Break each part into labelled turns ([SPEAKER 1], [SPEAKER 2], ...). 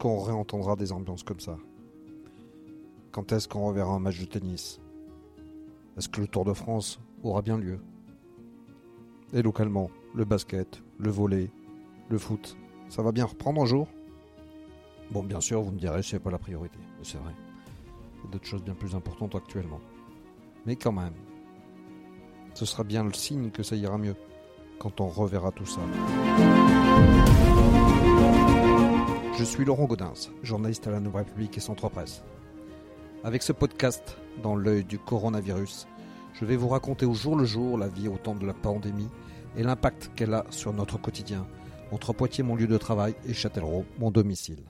[SPEAKER 1] Qu'on réentendra des ambiances comme ça? Quand est-ce qu'on reverra un match de tennis? Est-ce que le Tour de France aura bien lieu? Et localement, le basket, le volet, le foot, ça va bien reprendre un jour? Bon, bien sûr, vous me direz, c'est pas la priorité, c'est vrai. Il y a d'autres choses bien plus importantes actuellement. Mais quand même, ce sera bien le signe que ça ira mieux quand on reverra tout ça. Je suis Laurent Gaudens, journaliste à la Nouvelle République et Centre Presse. Avec ce podcast, dans l'œil du coronavirus, je vais vous raconter au jour le jour la vie au temps de la pandémie et l'impact qu'elle a sur notre quotidien, entre Poitiers, mon lieu de travail, et Châtellerault, mon domicile.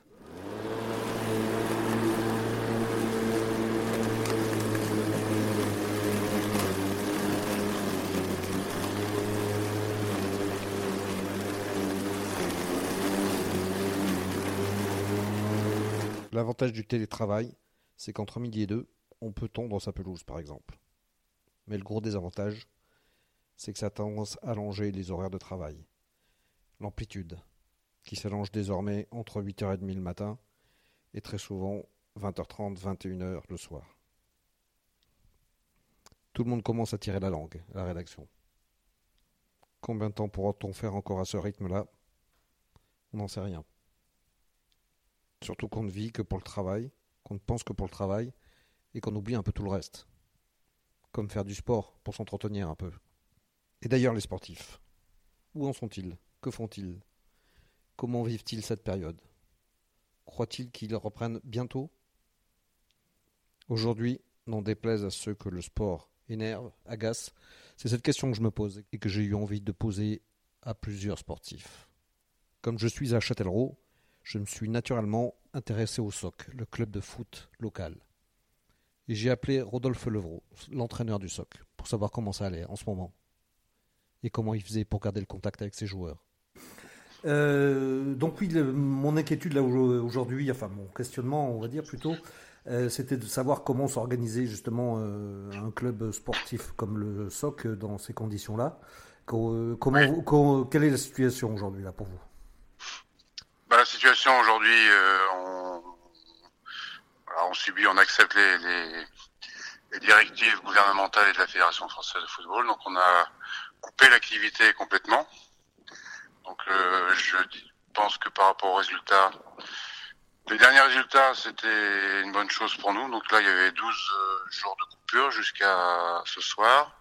[SPEAKER 1] L'avantage du télétravail, c'est qu'entre midi et deux, on peut tondre sa pelouse, par exemple. Mais le gros désavantage, c'est que ça a tendance à allonger les horaires de travail. L'amplitude, qui s'allonge désormais entre 8h30 le matin et très souvent 20h30, 21h le soir. Tout le monde commence à tirer la langue, la rédaction. Combien de temps pourra-t-on faire encore à ce rythme-là? On n'en sait rien. Surtout qu'on ne vit que pour le travail, qu'on ne pense que pour le travail, et qu'on oublie un peu tout le reste. Comme faire du sport pour s'entretenir un peu. Et d'ailleurs les sportifs. Où en sont-ils? Que font-ils? Comment vivent-ils cette période? Croient-ils qu'ils reprennent bientôt? Aujourd'hui, n'en déplaise à ceux que le sport énerve, agace, c'est cette question que je me pose et que j'ai eu envie de poser à plusieurs sportifs. Comme je suis à Châtellerault, je me suis naturellement intéressé au SOC, le club de foot local. Et j'ai appelé Rodolphe Levrault, l'entraîneur du SOC, pour savoir comment ça allait en ce moment. Et comment il faisait pour garder le contact avec ses joueurs.
[SPEAKER 2] Euh, donc oui, mon inquiétude là aujourd'hui, enfin mon questionnement, on va dire plutôt, euh, c'était de savoir comment s'organiser justement euh, un club sportif comme le SOC dans ces conditions-là. Comment, quelle est la situation aujourd'hui là pour vous?
[SPEAKER 3] Bah, la situation aujourd'hui, euh, on, on, subit, on accepte les, les, les, directives gouvernementales et de la Fédération française de football. Donc on a coupé l'activité complètement. Donc euh, je pense que par rapport aux résultats, les derniers résultats, c'était une bonne chose pour nous. Donc là, il y avait 12 euh, jours de coupure jusqu'à ce soir.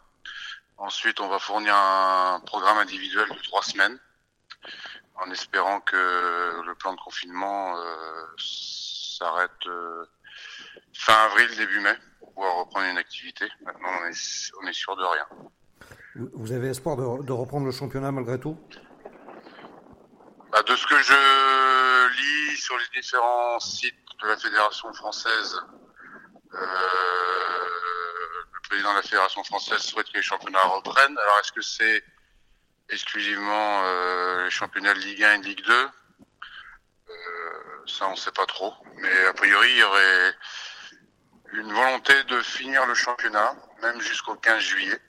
[SPEAKER 3] Ensuite, on va fournir un programme individuel de trois semaines en espérant que le plan de confinement euh, s'arrête euh, fin avril, début mai, pour pouvoir reprendre une activité. Maintenant, on est, on est sûr de rien.
[SPEAKER 2] Vous avez espoir de, reprendre le championnat malgré tout?
[SPEAKER 3] Bah, De ce que je lis sur les différents sites de la Fédération française, euh, le président de la Fédération française souhaite que les championnats reprennent. Alors, est-ce que c'est exclusivement euh, les championnats de Ligue 1 et Ligue 2. Euh, ça, on ne sait pas trop. Mais a priori, il y aurait une volonté de finir le championnat, même jusqu'au 15 juillet.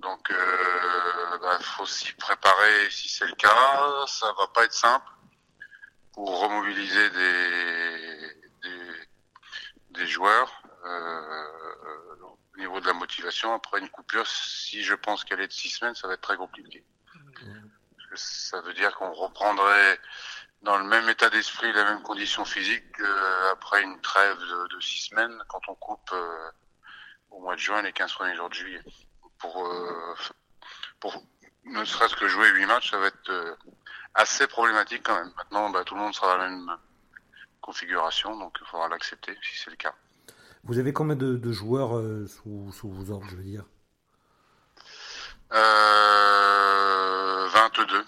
[SPEAKER 3] Donc, il euh, bah, faut s'y préparer si c'est le cas. Ça va pas être simple pour remobiliser des, des, des joueurs. Euh, au niveau de la motivation. Après une coupure, si je pense qu'elle est de six semaines, ça va être très compliqué. ça veut dire qu'on reprendrait dans le même état d'esprit, la même condition physique après une trêve de, six semaines quand on coupe euh, au mois de juin les 15 premiers jours de juillet. Pour, euh, pour ne serait-ce que jouer huit matchs, ça va être euh, assez problématique quand même. Maintenant, bah, tout le monde sera dans la même configuration, donc il faudra l'accepter si c'est le cas.
[SPEAKER 2] Vous avez combien de, joueurs euh, sous, sous, vos ordres, je veux dire?
[SPEAKER 3] Euh, 22.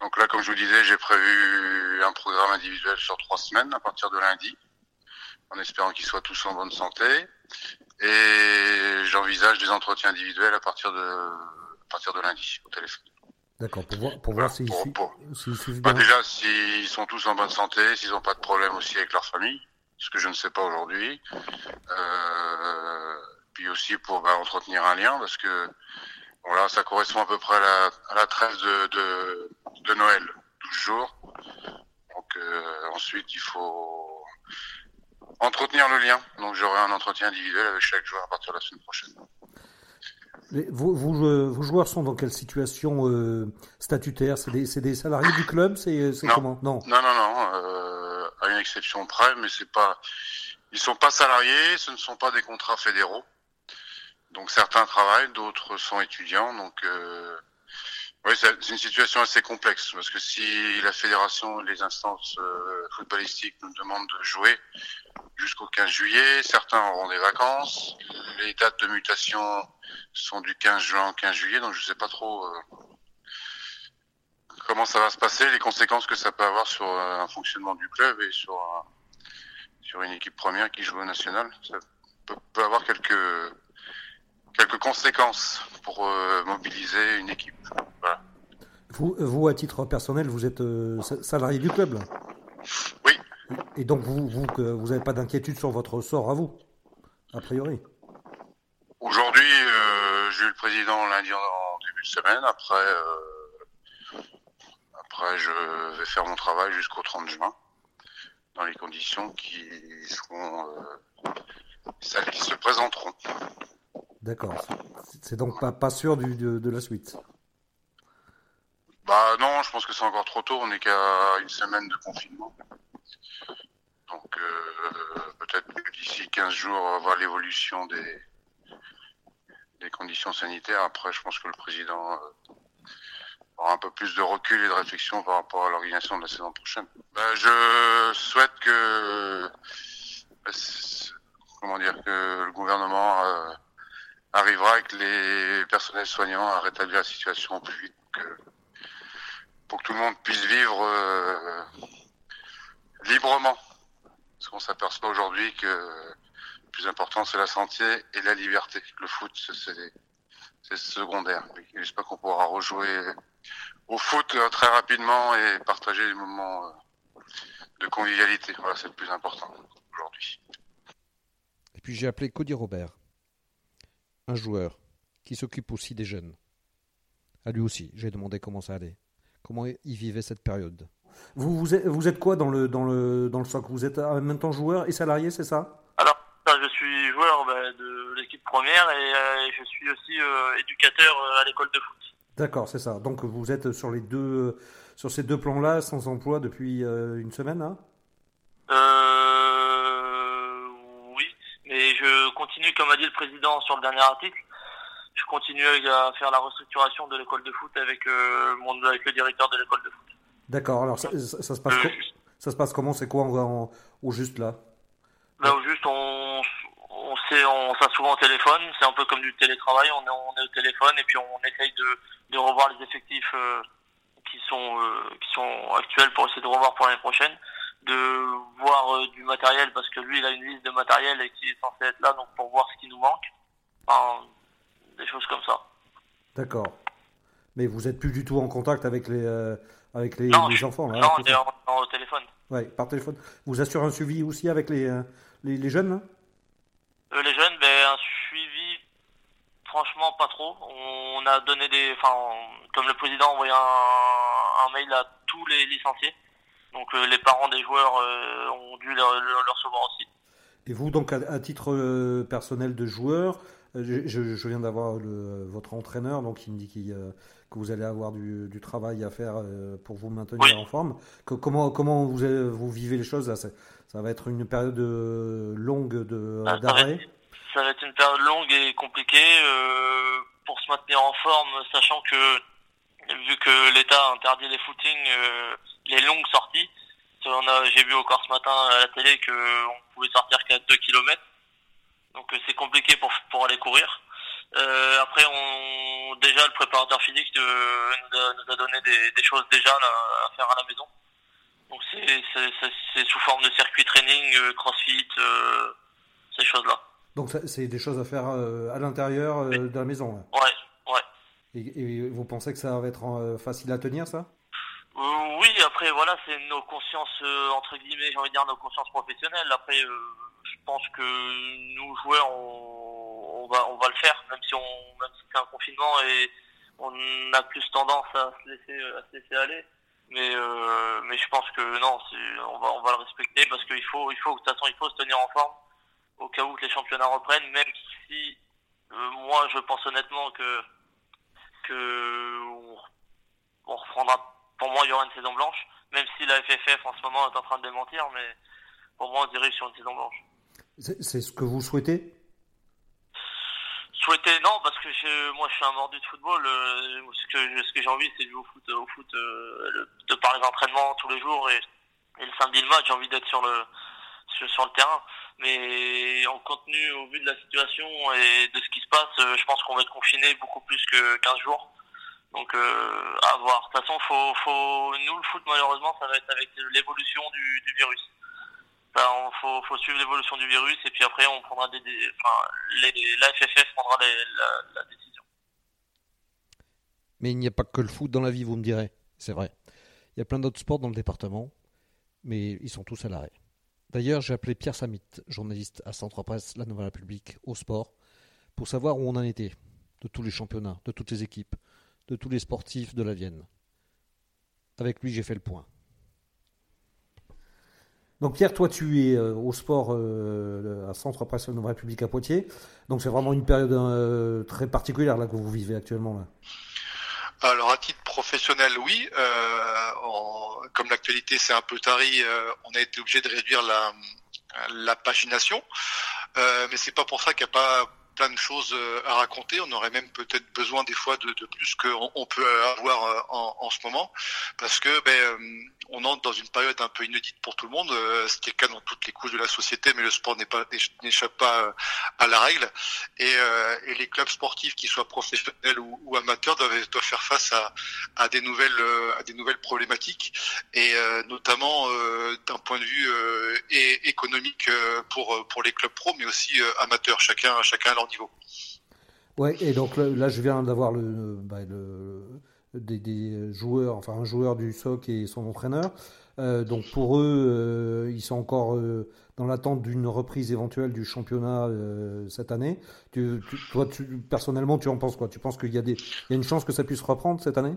[SPEAKER 3] Donc là, comme je vous disais, j'ai prévu un programme individuel sur trois semaines à partir de lundi, en espérant qu'ils soient tous en bonne santé. Et j'envisage des entretiens individuels à partir de, à partir de lundi au téléphone.
[SPEAKER 2] D'accord, pour voir, pour voir s'ils
[SPEAKER 3] bah, Déjà, s'ils sont tous en bonne santé, s'ils n'ont pas de problème aussi avec leur famille ce que je ne sais pas aujourd'hui. Euh, puis aussi pour bah, entretenir un lien, parce que voilà, ça correspond à peu près à la, à trêve de, Noël, 12 jours. On ensuite, il faut entretenir le lien. Donc j'aurai un entretien individuel avec chaque joueur à partir de la semaine prochaine.
[SPEAKER 1] Vous, vos joueurs sont dans quelle situation euh, statutaire? C'est des, des, salariés du club? C'est comment?
[SPEAKER 3] Non, non, non, non euh, à une exception près, mais c'est pas. Ils sont pas salariés, ce ne sont pas des contrats fédéraux. Donc certains travaillent, d'autres sont étudiants. Donc euh, oui, c'est une situation assez complexe parce que si la fédération et les instances euh, footballistiques nous demandent de jouer jusqu'au 15 juillet, certains auront des vacances. Les dates de mutation sont du 15 juin au 15 juillet, donc je ne sais pas trop euh, comment ça va se passer, les conséquences que ça peut avoir sur euh, un fonctionnement du club et sur sur une équipe première qui joue au national. Ça peut, peut avoir quelques quelques conséquences pour euh, mobiliser une équipe.
[SPEAKER 1] Vous, vous, à titre personnel, vous êtes euh, salarié du club là?
[SPEAKER 3] Oui.
[SPEAKER 1] Et donc vous, vous, vous n'avez pas d'inquiétude sur votre sort à vous, a priori?
[SPEAKER 3] Aujourd'hui, euh, j'ai eu le président lundi en, début de semaine. Après, après, je vais faire mon travail jusqu'au 30 juin, dans les conditions qui seront celles qui se présenteront.
[SPEAKER 1] D'accord. C'est donc pas, pas sûr du, de, la suite?
[SPEAKER 3] Bah non, je pense que c'est encore trop tôt. On n'est qu'à une semaine de confinement. Donc euh, peut-être que d'ici 15 jours, on va voir l'évolution des, des conditions sanitaires. Après, je pense que le président euh, aura un peu plus de recul et de réflexion par rapport à l'organisation de la saison prochaine. Bah, je souhaite que comment dire que le gouvernement euh, arrivera avec les personnels soignants à rétablir la situation plus vite pour que tout le monde puisse vivre euh, librement. Parce qu'on s'aperçoit aujourd'hui que plus important c'est la santé et la liberté. Le foot c'est secondaire. J'espère qu'on pourra rejouer au foot euh, très rapidement et partager des moments euh, de convivialité. Voilà, c'est le plus important aujourd'hui.
[SPEAKER 4] Et puis j'ai appelé Cody Robert un joueur qui s'occupe aussi des jeunes. À lui aussi, j'ai demandé comment ça allait, comment il vivait cette période.
[SPEAKER 1] Vous, vous, êtes, vous êtes quoi dans le, dans, le, dans le socle Vous êtes en même temps joueur et salarié, c'est ça?
[SPEAKER 5] Joueur bah, de l'équipe première et euh, je suis aussi euh, éducateur euh, à l'école de foot.
[SPEAKER 1] D'accord, c'est ça. Donc vous êtes sur, les deux, sur ces deux plans-là, sans emploi depuis une semaine hein?
[SPEAKER 5] Et je continue, comme a dit le président sur le dernier article, je continue à faire la restructuration de l'école de foot avec, euh, mon, avec le directeur de l'école de foot.
[SPEAKER 1] D'accord, alors ça, ça, se passe euh, ça se passe comment? C'est quoi en, au juste là?
[SPEAKER 5] Là au juste, on, on, sait, on s'assoit souvent au téléphone, c'est un peu comme du télétravail, on est, on est au téléphone et puis on essaye de, de revoir les effectifs euh, qui, sont, euh, qui sont actuels pour essayer de revoir pour l'année prochaine de voir euh, du matériel parce que lui il a une liste de matériel et qui est censé être là donc pour voir ce qui nous manque. Enfin, des choses comme ça.
[SPEAKER 1] D'accord. Mais vous êtes plus du tout en contact avec les avec les, enfants
[SPEAKER 5] là, non on est au téléphone.
[SPEAKER 1] Ouais par téléphone. Vous assurez un suivi aussi avec les les, jeunes
[SPEAKER 5] les jeunes ben un suivi franchement pas trop. On a donné des enfin comme le président a envoyé un, un mail à tous les licenciés. Donc euh, les parents des joueurs euh, ont dû le, recevoir aussi.
[SPEAKER 1] Et vous, donc, à, titre euh, personnel de joueur, je, viens d'avoir votre entraîneur, donc il me dit que vous allez avoir du, travail à faire pour vous maintenir en forme. comment, comment vous, vous vivez les choses? Là ça, va être une période longue
[SPEAKER 5] ah, d'arrêt ça, va être une période longue et compliquée pour se maintenir en forme, sachant que vu que l'État interdit les footings, les longues sorties. J'ai vu encore ce matin à la télé qu'on pouvait sortir qu'à 2 km. Donc euh, c'est compliqué pour, pour aller courir. Euh, après, on, déjà le préparateur physique euh, nous, a, a, donné des, des choses déjà à faire à la maison. Donc c'est sous forme de circuit training, euh, crossfit, euh, ces choses-là.
[SPEAKER 1] Donc c'est des choses à faire à l'intérieur de la maison.
[SPEAKER 5] Ouais, ouais.
[SPEAKER 1] Et, et, vous pensez que ça va être facile à tenir ça?
[SPEAKER 5] Euh, oui, après voilà, c'est nos consciences euh, entre guillemets, j'ai envie de dire nos consciences professionnelles. Après, euh, je pense que nous joueurs, on, on, va on va le faire, même si on même si c'est un confinement et on a plus tendance à se laisser à se laisser aller. Mais mais je pense que non, on va on va le respecter parce qu'il faut il faut de toute façon il faut se tenir en forme au cas où que les championnats reprennent, même si moi je pense honnêtement que que on, reprendra. Pour moi, il y aura une saison blanche, même si la FFF en ce moment est en train de démentir, mais pour moi, on dirait sur une saison blanche.
[SPEAKER 2] C'est ce que vous souhaitez?
[SPEAKER 5] Souhaiter, non, parce que moi, je suis un mordu de football. Euh, ce que, ce que j'ai envie, c'est de jouer au foot, au foot euh, de par les entraînements tous les jours et, le samedi le match, j'ai envie d'être sur le sur, le terrain. Mais en contenu, au vu de la situation et de ce qui se passe, euh, je pense qu'on va être confiné beaucoup plus que 15 jours. Donc euh, à voir. De toute façon, faut, faut, nous le foot malheureusement, ça va être avec l'évolution du, virus. Il faut, faut, suivre l'évolution du virus et puis après on prendra des, enfin, prendra la décision.
[SPEAKER 1] Mais il n'y a pas que le foot dans la vie, vous me direz. C'est vrai. Il y a plein d'autres sports dans le département, mais ils sont tous à l'arrêt. D'ailleurs, j'ai appelé Pierre Samit, journaliste à Centre Presse, La Nouvelle République, au sport, pour savoir où on en était, de tous les championnats, de toutes les équipes, de tous les sportifs de la Vienne. Avec lui, j'ai fait le point.
[SPEAKER 2] Donc Pierre, toi tu es euh, au sport euh, à Centre Presse de République à Poitiers. Donc c'est vraiment une période euh, très particulière là que vous vivez actuellement.
[SPEAKER 6] Alors à titre professionnel, oui. comme l'actualité c'est un peu tari, on a été obligé de réduire la, pagination. mais c'est pas pour ça qu'il n'y a pas plein de choses euh, à raconter. On aurait même peut-être besoin des fois de, plus qu'on on peut avoir euh, en, ce moment, parce que ben, euh, on entre dans une période un peu inédite pour tout le monde, ce qui est le cas dans toutes les couches de la société, mais le sport n'échappe pas à la règle. Et, les clubs sportifs, qu'ils soient professionnels ou, amateurs, doivent, faire face à, des nouvelles problématiques, et notamment d'un point de vue économique pour les clubs pro, mais aussi amateurs. Chacun chacun niveau.
[SPEAKER 2] Ouais, et donc là, je viens d'avoir le, bah, des, joueurs, enfin un joueur du SOC et son entraîneur. Euh, donc pour eux, euh, ils sont encore euh, dans l'attente d'une reprise éventuelle du championnat cette année. Tu, toi, tu, personnellement, tu en penses quoi? Tu penses qu'il y, y a une chance que ça puisse reprendre cette année?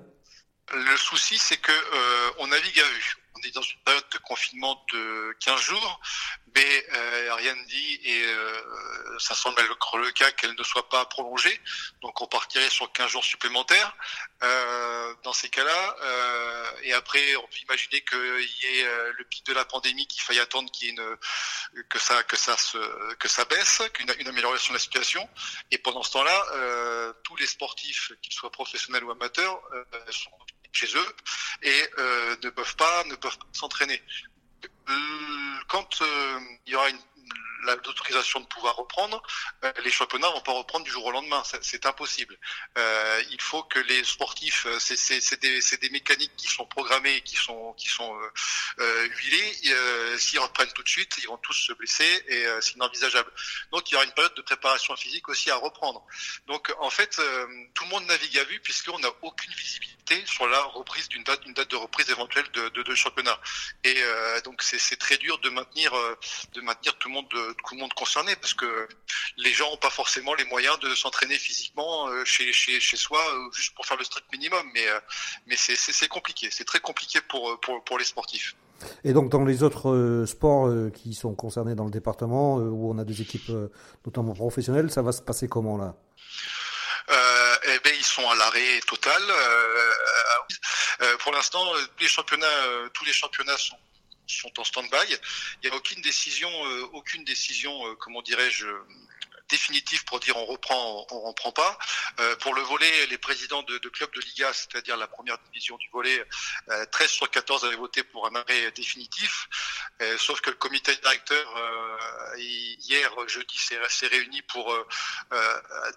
[SPEAKER 6] Le souci, c'est que on navigue à vue on est dans une période de confinement de 15 jours, mais euh, rien ne dit, et euh, ça semble être le cas qu'elle ne soit pas prolongée, donc on partirait sur 15 jours supplémentaires. Euh, dans ces cas-là, et après on peut imaginer qu'il y ait le pic de la pandémie, qu'il faille attendre y ait une, que ça que ça se, que ça baisse, qu'une une amélioration de la situation, et pendant ce temps-là, tous les sportifs, qu'ils soient professionnels ou amateurs, sont chez eux et euh, ne peuvent pas ne peuvent s'entraîner. Euh, quand euh, il y aura une l'autorisation de pouvoir reprendre, euh, les championnats vont pas reprendre du jour au lendemain. C'est impossible. Euh, il faut que les sportifs, euh, c'est des, mécaniques qui sont programmées, qui sont sont euh, huilées. S'ils reprennent tout de suite, ils vont tous se blesser et c'est inenvisageable. Donc il y aura une période de préparation physique aussi à reprendre. Donc en fait, tout le monde navigue à vue puisqu'on n'a aucune visibilité sur la reprise d'une date, de reprise éventuelle de, de, de championnat. Et donc c'est très dur de maintenir de maintenir tout le monde de, tout le monde concerné parce que les gens n'ont pas forcément les moyens de s'entraîner physiquement euh, chez, chez, chez soi euh, juste pour faire le strict minimum. Mais, euh, mais c'est compliqué, c'est très compliqué pour, pour, pour les sportifs.
[SPEAKER 2] Et donc dans les autres sports qui sont concernés dans le département, où on a des équipes notamment professionnelles, ça va se passer comment là?
[SPEAKER 6] Eh ben, ils sont à l'arrêt total. pour l'instant, les championnats, tous les championnats sont sont en stand-by. Il n'y a aucune décision, euh, aucune décision, euh, comment dirais-je, définitif pour dire on reprend, on, on reprend pas. Euh, pour le volet, les présidents de, de clubs de Liga, c'est-à-dire la première division du volet, euh, 13 sur 14 avaient voté pour un arrêt définitif, euh, sauf que le comité directeur euh, hier jeudi s'est réuni pour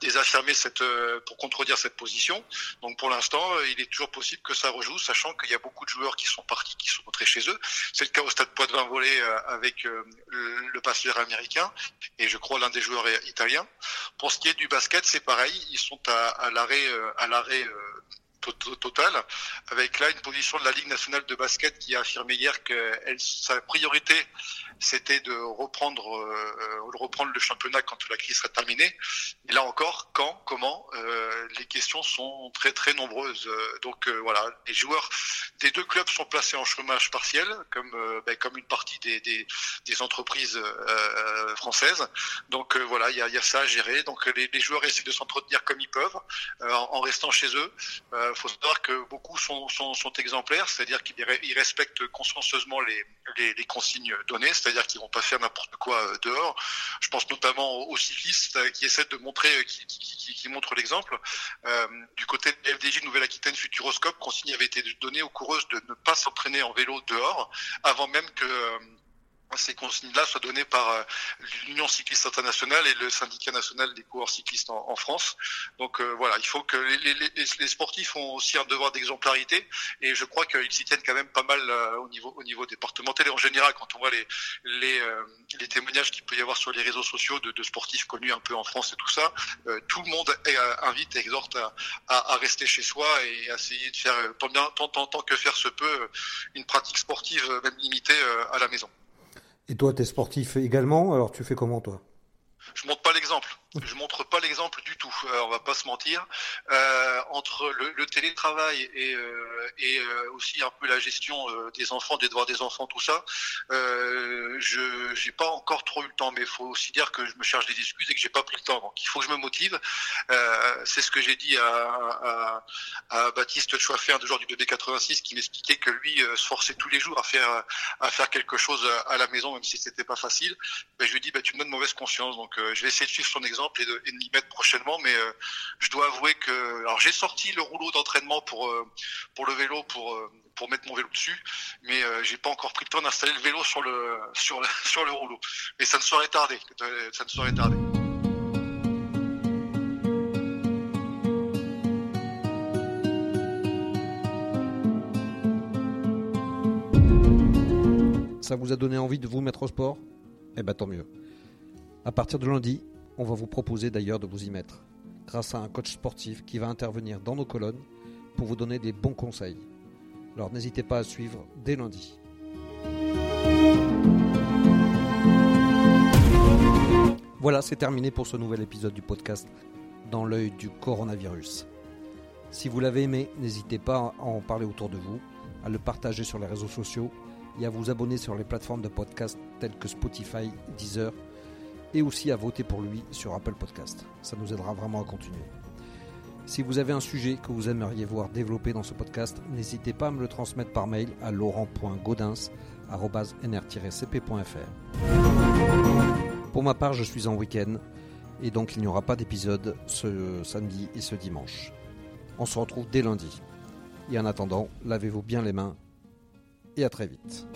[SPEAKER 6] désaffirmer cette, pour contredire cette position. Donc pour l'instant, il est toujours possible que ça rejoue, sachant qu'il y a beaucoup de joueurs qui sont partis, qui sont rentrés chez eux. C'est le cas au Stade Poitvin volet avec le, le passeur américain et je crois l'un des joueurs pour ce qui est du basket, c'est pareil. Ils sont à, l'arrêt, à l'arrêt euh, euh, total, avec là une position de la Ligue nationale de basket qui a affirmé hier que sa priorité c'était de reprendre, euh, reprendre le championnat quand la crise sera terminée. Et là encore, quand, comment, euh, les questions sont très très nombreuses. Donc euh, voilà, les joueurs des deux clubs sont placés en chômage partiel, comme ben, comme une partie des, des, entreprises françaises. Donc voilà, il y a, ça à gérer. Donc les, joueurs essaient de s'entretenir comme ils peuvent, en, en, restant chez eux. Il faut savoir que beaucoup sont, exemplaires, c'est-à-dire qu'ils respectent consciencieusement les, consignes données, c'est-à-dire qu'ils vont pas faire n'importe quoi euh, dehors. Je pense notamment aux cyclistes euh, qui essaient de montrer, euh, qui, montrent l'exemple. Euh, du côté de FDJ Nouvelle-Aquitaine Futuroscope, consigne avait été donnée aux coureuses de ne pas s'entraîner en vélo dehors, avant même que ces consignes-là soient données par euh, l'Union cycliste internationale et le syndicat national des coureurs cyclistes en, France. Donc euh, voilà, il faut que les, les, les, sportifs ont aussi un devoir d'exemplarité et je crois qu'ils s'y tiennent quand même pas mal euh, au niveau au niveau départemental et en général quand on voit les les, euh, les témoignages qu'il peut y avoir sur les réseaux sociaux de, de, sportifs connus un peu en France et tout ça, euh, tout le monde invite et exhorte à, à, à, rester chez soi et à essayer de faire tant bien tant, tant, tant que faire se peut une pratique sportive même limitée à la maison.
[SPEAKER 2] Et toi, tu es sportif également, alors tu fais comment toi?
[SPEAKER 6] Je montre pas l'exemple du tout. Euh, on va pas se mentir. Euh, entre le, télétravail et, euh, euh, aussi un peu la gestion euh, des enfants, des devoirs des enfants, tout ça, euh, je j'ai pas encore trop eu le temps. Mais il faut aussi dire que je me cherche des excuses et que j'ai pas pris le temps. Donc il faut que je me motive. C'est ce que j'ai dit à, à, à Baptiste Chouaffer, de genre du bébé 86, qui m'expliquait que lui se forçait tous les jours à faire à faire quelque chose à la maison, même si c'était pas facile. Ben, je lui dis, bah, tu me donnes mauvaise conscience. Donc je vais essayer de suivre son exemple exemple et de, et de m'y mettre prochainement. Mais euh, je dois avouer que alors j'ai sorti le rouleau d'entraînement pour euh, pour le vélo pour euh, pour mettre mon vélo dessus, mais j'ai pas encore pris le temps d'installer le vélo sur le sur sur le rouleau. Mais ça ne saurait tarder. Ça ne saurait tarder.
[SPEAKER 1] Ça vous a donné envie de vous mettre au sport? Eh ben tant mieux. À partir de lundi, on va vous proposer d'ailleurs de vous y mettre, grâce à un coach sportif qui va intervenir dans nos colonnes pour vous donner des bons conseils. Alors n'hésitez pas à suivre dès lundi. Voilà, c'est terminé pour ce nouvel épisode du podcast Dans l'œil du coronavirus. Si vous l'avez aimé, n'hésitez pas à en parler autour de vous, à le partager sur les réseaux sociaux et à vous abonner sur les plateformes de podcast telles que Spotify, Deezer et aussi à voter pour lui sur Apple Podcast. Ça nous aidera vraiment à continuer. Si vous avez un sujet que vous aimeriez voir développé dans ce podcast, n'hésitez pas à me le transmettre par mail à laurent.gaudens.nr-cp.fr. Pour ma part, je suis en week-end et donc il n'y aura pas d'épisode ce samedi et ce dimanche. On se retrouve dès lundi. Et en attendant, lavez-vous bien les mains et à très vite.